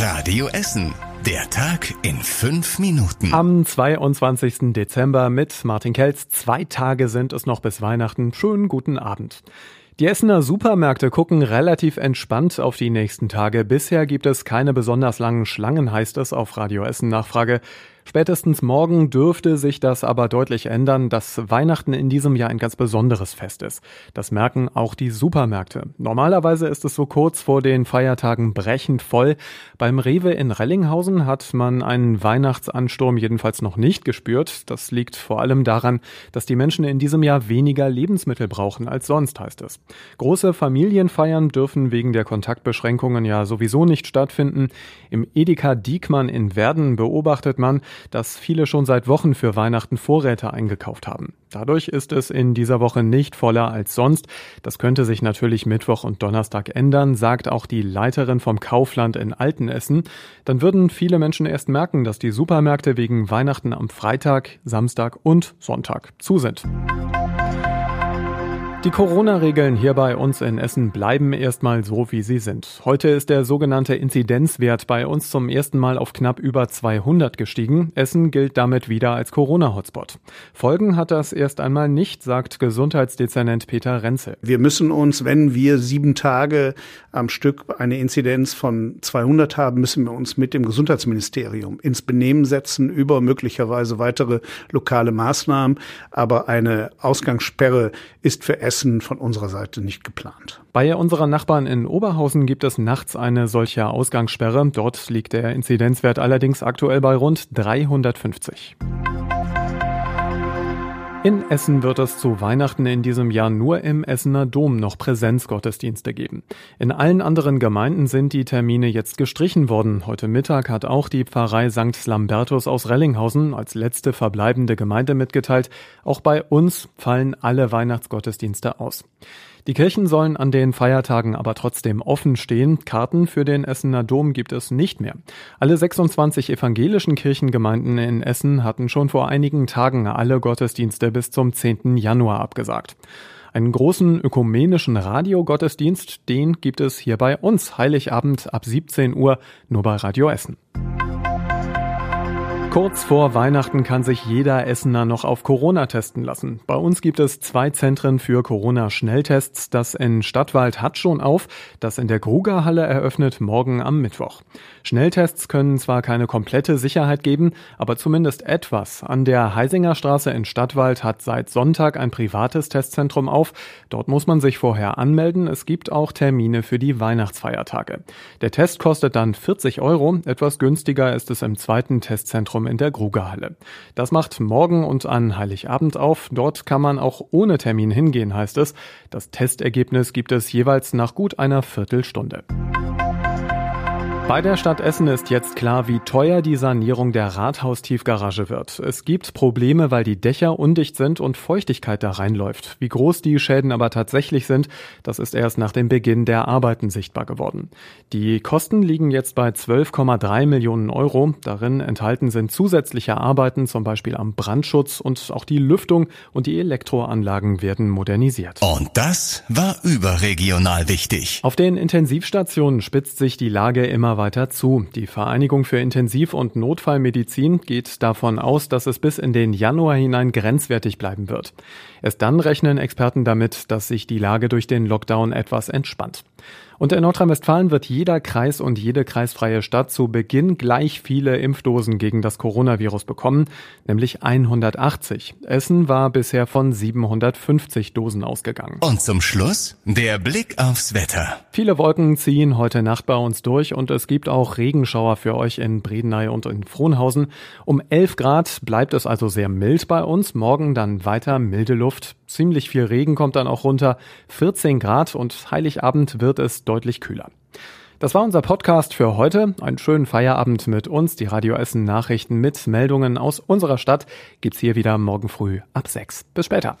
Radio Essen. Der Tag in fünf Minuten. Am 22. Dezember mit Martin Kelz. Zwei Tage sind es noch bis Weihnachten. Schönen guten Abend. Die Essener Supermärkte gucken relativ entspannt auf die nächsten Tage. Bisher gibt es keine besonders langen Schlangen, heißt es auf Radio Essen Nachfrage. Spätestens morgen dürfte sich das aber deutlich ändern, dass Weihnachten in diesem Jahr ein ganz besonderes Fest ist. Das merken auch die Supermärkte. Normalerweise ist es so kurz vor den Feiertagen brechend voll. Beim Rewe in Rellinghausen hat man einen Weihnachtsansturm jedenfalls noch nicht gespürt. Das liegt vor allem daran, dass die Menschen in diesem Jahr weniger Lebensmittel brauchen als sonst, heißt es. Große Familienfeiern dürfen wegen der Kontaktbeschränkungen ja sowieso nicht stattfinden. Im Edeka Diekmann in Werden beobachtet man, dass viele schon seit Wochen für Weihnachten Vorräte eingekauft haben. Dadurch ist es in dieser Woche nicht voller als sonst. Das könnte sich natürlich Mittwoch und Donnerstag ändern, sagt auch die Leiterin vom Kaufland in Altenessen. Dann würden viele Menschen erst merken, dass die Supermärkte wegen Weihnachten am Freitag, Samstag und Sonntag zu sind. Die Corona-Regeln hier bei uns in Essen bleiben erstmal so, wie sie sind. Heute ist der sogenannte Inzidenzwert bei uns zum ersten Mal auf knapp über 200 gestiegen. Essen gilt damit wieder als Corona-Hotspot. Folgen hat das erst einmal nicht, sagt Gesundheitsdezernent Peter Renzel. Wir müssen uns, wenn wir sieben Tage am Stück eine Inzidenz von 200 haben, müssen wir uns mit dem Gesundheitsministerium ins Benehmen setzen über möglicherweise weitere lokale Maßnahmen. Aber eine Ausgangssperre ist für von unserer Seite nicht geplant. Bei unserer Nachbarn in Oberhausen gibt es nachts eine solche Ausgangssperre. Dort liegt der Inzidenzwert allerdings aktuell bei rund 350. In Essen wird es zu Weihnachten in diesem Jahr nur im Essener Dom noch Präsenzgottesdienste geben. In allen anderen Gemeinden sind die Termine jetzt gestrichen worden. Heute Mittag hat auch die Pfarrei St. Lambertus aus Rellinghausen als letzte verbleibende Gemeinde mitgeteilt, auch bei uns fallen alle Weihnachtsgottesdienste aus. Die Kirchen sollen an den Feiertagen aber trotzdem offen stehen. Karten für den Essener Dom gibt es nicht mehr. Alle 26 evangelischen Kirchengemeinden in Essen hatten schon vor einigen Tagen alle Gottesdienste bis zum 10. Januar abgesagt. Einen großen ökumenischen Radiogottesdienst, den gibt es hier bei uns Heiligabend ab 17 Uhr nur bei Radio Essen. Kurz vor Weihnachten kann sich jeder Essener noch auf Corona testen lassen. Bei uns gibt es zwei Zentren für Corona-Schnelltests. Das in Stadtwald hat schon auf, das in der Krugerhalle eröffnet morgen am Mittwoch. Schnelltests können zwar keine komplette Sicherheit geben, aber zumindest etwas. An der Heisinger Straße in Stadtwald hat seit Sonntag ein privates Testzentrum auf. Dort muss man sich vorher anmelden. Es gibt auch Termine für die Weihnachtsfeiertage. Der Test kostet dann 40 Euro. Etwas günstiger ist es im zweiten Testzentrum Zentrum in der Grugerhalle. Das macht morgen und an Heiligabend auf. Dort kann man auch ohne Termin hingehen, heißt es. Das Testergebnis gibt es jeweils nach gut einer Viertelstunde. Bei der Stadt Essen ist jetzt klar, wie teuer die Sanierung der Rathaustiefgarage wird. Es gibt Probleme, weil die Dächer undicht sind und Feuchtigkeit da reinläuft. Wie groß die Schäden aber tatsächlich sind, das ist erst nach dem Beginn der Arbeiten sichtbar geworden. Die Kosten liegen jetzt bei 12,3 Millionen Euro. Darin enthalten sind zusätzliche Arbeiten, zum Beispiel am Brandschutz und auch die Lüftung und die Elektroanlagen werden modernisiert. Und das war überregional wichtig. Auf den Intensivstationen spitzt sich die Lage immer weiter zu. Die Vereinigung für Intensiv- und Notfallmedizin geht davon aus, dass es bis in den Januar hinein grenzwertig bleiben wird. Erst dann rechnen Experten damit, dass sich die Lage durch den Lockdown etwas entspannt. Und in Nordrhein-Westfalen wird jeder Kreis und jede kreisfreie Stadt zu Beginn gleich viele Impfdosen gegen das Coronavirus bekommen, nämlich 180. Essen war bisher von 750 Dosen ausgegangen. Und zum Schluss der Blick aufs Wetter. Viele Wolken ziehen heute Nacht bei uns durch und es gibt auch Regenschauer für euch in Bredeney und in Frohnhausen. Um 11 Grad bleibt es also sehr mild bei uns. Morgen dann weiter milde Luft. Ziemlich viel Regen kommt dann auch runter. 14 Grad und Heiligabend wird es deutlich kühler. Das war unser Podcast für heute. Einen schönen Feierabend mit uns. Die Radio Essen Nachrichten mit Meldungen aus unserer Stadt gibt's hier wieder morgen früh ab 6. Bis später.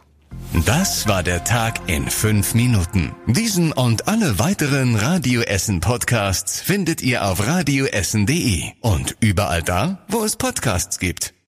Das war der Tag in fünf Minuten. Diesen und alle weiteren Radio Essen Podcasts findet ihr auf radioessen.de und überall da, wo es Podcasts gibt.